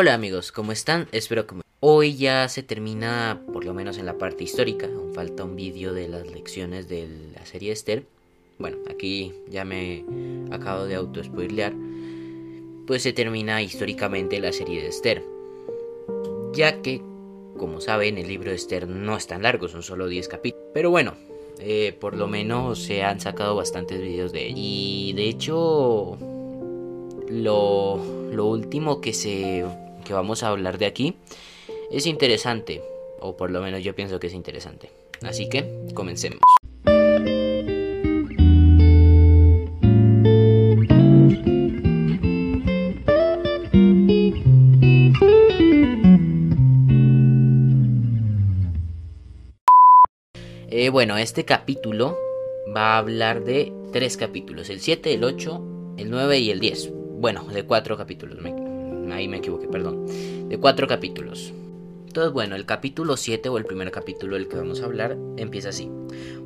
Hola amigos, ¿cómo están? Espero que hoy ya se termina, por lo menos en la parte histórica, aún falta un vídeo de las lecciones de la serie Esther. Bueno, aquí ya me acabo de auto spoilear. Pues se termina históricamente la serie de Esther. Ya que, como saben, el libro de Esther no es tan largo, son solo 10 capítulos. Pero bueno, eh, por lo menos se han sacado bastantes vídeos de él. Y de hecho, lo último que se que vamos a hablar de aquí es interesante, o por lo menos yo pienso que es interesante. Así que comencemos. Eh, bueno, este capítulo va a hablar de tres capítulos, el 7, el 8, el 9 y el 10. Bueno, de cuatro capítulos, ahí me equivoqué, perdón. De cuatro capítulos. Entonces, bueno, el capítulo 7 o el primer capítulo del que vamos a hablar empieza así.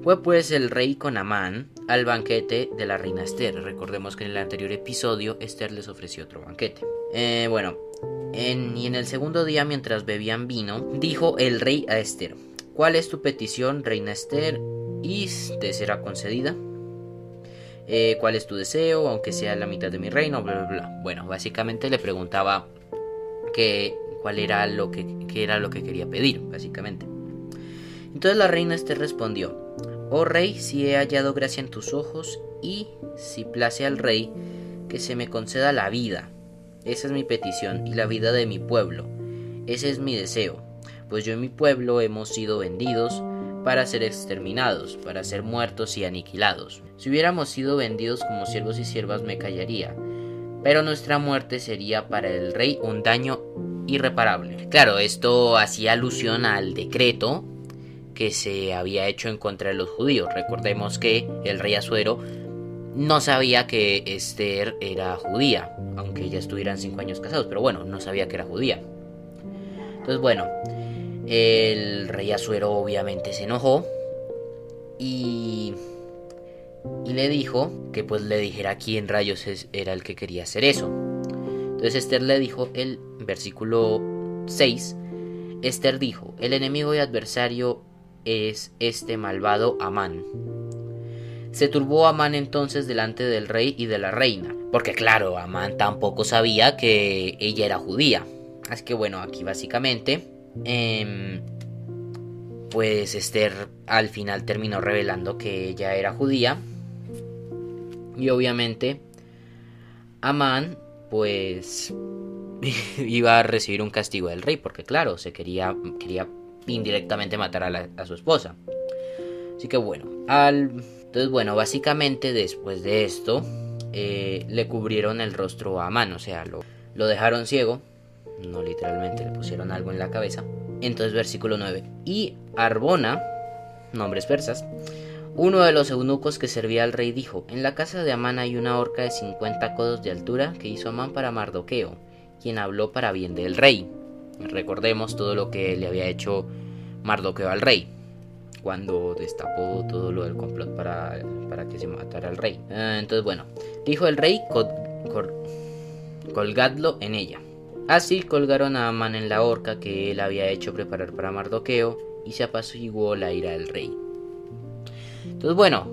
Fue pues el rey con Amán al banquete de la reina Esther. Recordemos que en el anterior episodio Esther les ofreció otro banquete. Eh, bueno, y en el segundo día mientras bebían vino, dijo el rey a Esther, ¿cuál es tu petición, reina Esther? ¿Y te será concedida? Eh, cuál es tu deseo, aunque sea la mitad de mi reino, bla, bla, bla. Bueno, básicamente le preguntaba que, cuál era lo que, era lo que quería pedir, básicamente. Entonces la reina este respondió, oh rey, si he hallado gracia en tus ojos y si place al rey que se me conceda la vida. Esa es mi petición y la vida de mi pueblo. Ese es mi deseo, pues yo y mi pueblo hemos sido vendidos para ser exterminados, para ser muertos y aniquilados. Si hubiéramos sido vendidos como siervos y siervas me callaría, pero nuestra muerte sería para el rey un daño irreparable. Claro, esto hacía alusión al decreto que se había hecho en contra de los judíos. Recordemos que el rey Azuero no sabía que Esther era judía, aunque ya estuvieran cinco años casados, pero bueno, no sabía que era judía. Entonces, bueno, el rey Azuero obviamente se enojó y, y le dijo que pues le dijera quién rayos era el que quería hacer eso. Entonces Esther le dijo el versículo 6. Esther dijo, el enemigo y adversario es este malvado Amán. Se turbó Amán entonces delante del rey y de la reina, porque claro, Amán tampoco sabía que ella era judía. Así que bueno, aquí básicamente Em, pues Esther al final terminó revelando que ella era judía. Y obviamente Amán pues iba a recibir un castigo del rey porque claro, se quería, quería indirectamente matar a, su esposa. Así que bueno, entonces bueno, básicamente después de esto eh, le cubrieron el rostro a Amán, o sea, lo, lo dejaron ciego no literalmente, le pusieron algo en la cabeza. Entonces versículo 9. Y Arbona, nombres persas, uno de los eunucos que servía al rey dijo, en la casa de Amán hay una horca de 50 codos de altura que hizo Amán para Mardoqueo, quien habló para bien del rey. Recordemos todo lo que le había hecho Mardoqueo al rey, cuando destapó todo lo del complot para, para que se matara al rey. Ah, entonces bueno, dijo el rey, colgadlo en ella. Así colgaron a Amán en la horca que él había hecho preparar para Mardoqueo y se apaciguó la ira del rey. Entonces, bueno,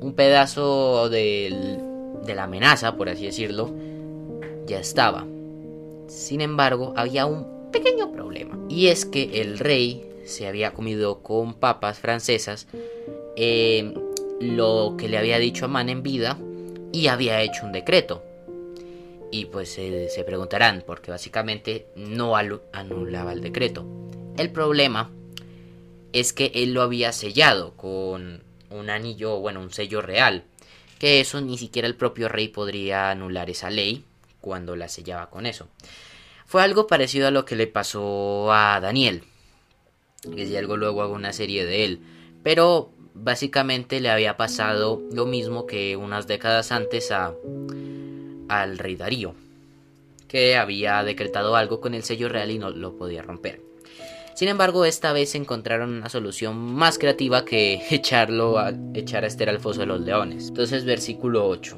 un pedazo de la amenaza, por así decirlo, ya estaba. Sin embargo, había un pequeño problema. Y es que el rey se había comido con papas francesas eh, lo que le había dicho Amán en vida y había hecho un decreto y pues se preguntarán, porque básicamente no anulaba el decreto. El problema es que él lo había sellado con un anillo, bueno, un sello real, que eso ni siquiera el propio rey podría anular esa ley cuando la sellaba con eso. Fue algo parecido a lo que le pasó a Daniel, que si algo luego hago una serie de él, pero básicamente le había pasado lo mismo que unas décadas antes a al rey Darío, que había decretado algo con el sello real y no lo podía romper. Sin embargo, esta vez encontraron una solución más creativa que echarlo a echar a Esther al foso de los leones. Entonces, versículo 8.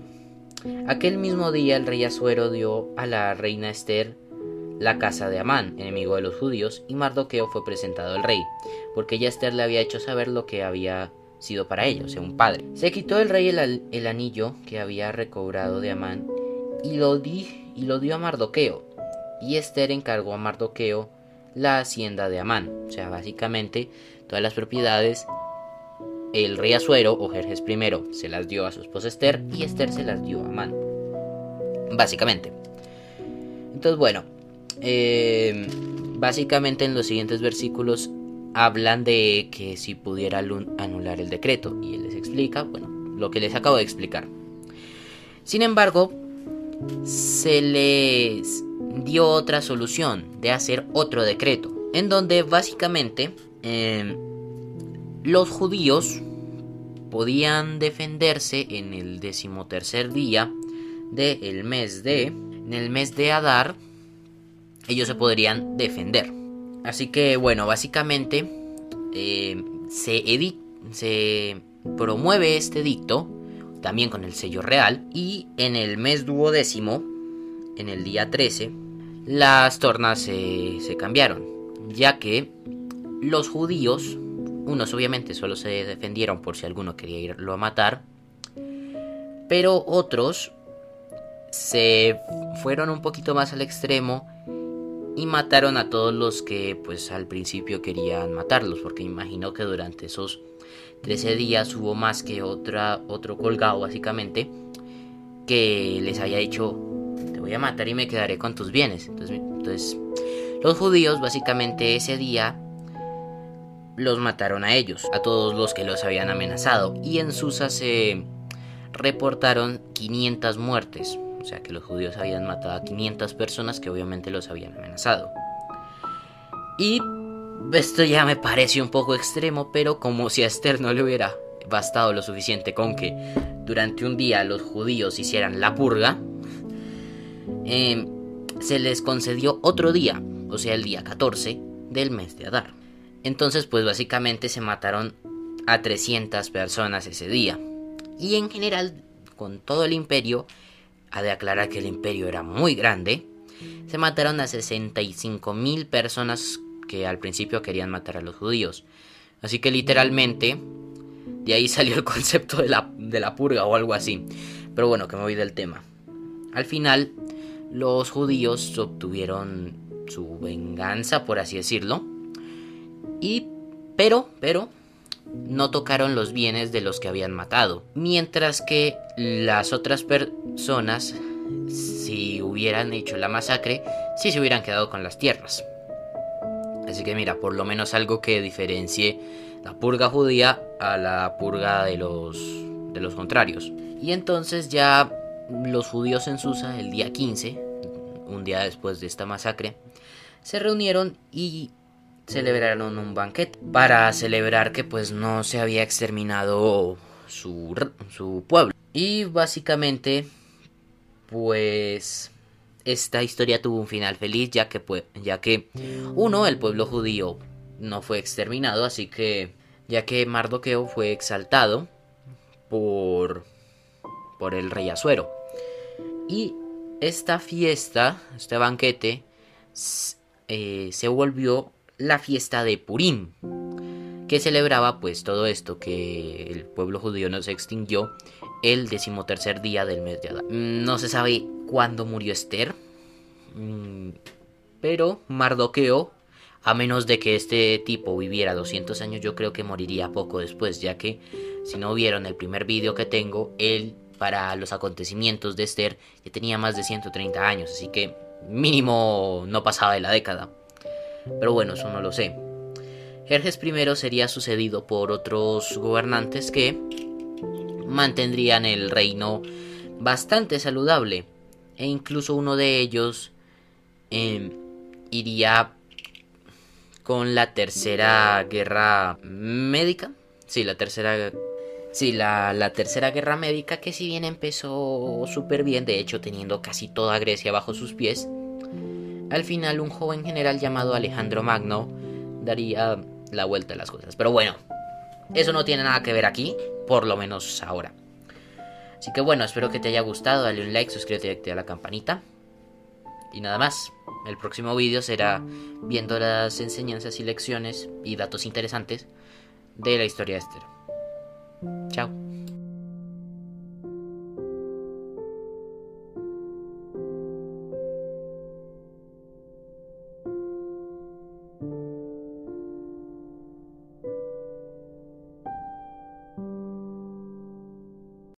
Aquel mismo día el rey Azuero dio a la reina Esther la casa de Amán, enemigo de los judíos, y Mardoqueo fue presentado al rey, porque ya Esther le había hecho saber lo que había sido para sea, un padre. Se quitó el rey el, anillo que había recobrado de Amán y lo, di, y lo dio a Mardoqueo, y Esther encargó a Mardoqueo la hacienda de Amán, o sea, básicamente todas las propiedades el rey Azuero o Jerjes I se las dio a su esposa Esther y Esther se las dio a Amán. Básicamente. Entonces, bueno, eh, básicamente en los siguientes versículos hablan de que si pudiera anular el decreto y él les explica, bueno, lo que les acabo de explicar. Sin embargo, se les dio otra solución de hacer otro decreto, en donde básicamente eh, los judíos podían defenderse en el decimotercer día del mes de, en el mes de Adar, ellos se podrían defender. Así que bueno, básicamente eh, se, se promueve este dicto también con el sello real y en el mes duodécimo, en el día 13, las tornas se, cambiaron, ya que los judíos unos obviamente solo se defendieron por si alguno quería irlo a matar. Pero otros se fueron un poquito más al extremo y mataron a todos los que pues al principio querían matarlos. Porque imagino que durante esos 13 días hubo más que otra, otro colgado básicamente que les haya dicho te voy a matar y me quedaré con tus bienes. Entonces, entonces los judíos básicamente ese día los mataron a ellos, a todos los que los habían amenazado, y en Susa se reportaron 500 muertes, o sea que los judíos habían matado a 500 personas que obviamente los habían amenazado. Y esto ya me parece un poco extremo, pero como si a Esther no le hubiera bastado lo suficiente con que durante un día los judíos hicieran la purga, em, se les concedió otro día, o sea el día 14 del mes de Adar. Entonces, pues básicamente se mataron a 300 personas ese día. Y en general, con todo el imperio, ha de aclarar que el imperio era muy grande, se mataron a 65 mil personas que al principio querían matar a los judíos. Así que literalmente, de ahí salió el concepto de la, de la purga o algo así. Pero bueno, que me voy del tema. Al final, los judíos obtuvieron su venganza, por así decirlo y, pero, pero, no tocaron los bienes de los que habían matado. Mientras que las otras personas, si hubieran hecho la masacre, sí se hubieran quedado con las tierras. Así que mira, por lo menos algo que diferencie la purga judía a la purga de los, de los contrarios. Y entonces ya los judíos en Susa, el día 15, un día después de esta masacre, se reunieron y celebraron un banquete para celebrar que pues no se había exterminado su, su pueblo. Y básicamente pues esta historia tuvo un final feliz ya que ya que uno el pueblo judío no fue exterminado, así que ya que Mardoqueo fue exaltado por por el rey Azuero. Y esta fiesta, este banquete eh, se volvió la fiesta de Purim, que celebraba pues todo esto, que el pueblo judío no se extinguió el decimotercer día del mes de Adán. Mm, no se sabe cuándo murió Esther, mm, pero Mardoqueo, a menos de que este tipo viviera 200 años, yo creo que moriría poco después, ya que si no vieron el primer vídeo que tengo, él para los acontecimientos de Esther ya tenía más de 130 años, así que mínimo no pasaba de la década. Pero bueno, eso no lo sé. Jerjes I sería sucedido por otros gobernantes que mantendrían el reino bastante saludable e incluso uno de ellos em, iría con la tercera guerra médica. Sí, la tercera Sí, la, la, tercera guerra médica que si bien empezó súper bien, de hecho teniendo casi toda Grecia bajo sus pies, al final un joven general llamado Alejandro Magno daría la vuelta a las cosas. Pero bueno, eso no tiene nada que ver aquí, por lo menos ahora. Así que bueno, espero que te haya gustado, dale un like, suscríbete y activa la campanita. Y nada más. El próximo vídeo será viendo las enseñanzas y lecciones y datos interesantes de la historia de Esther. Chao.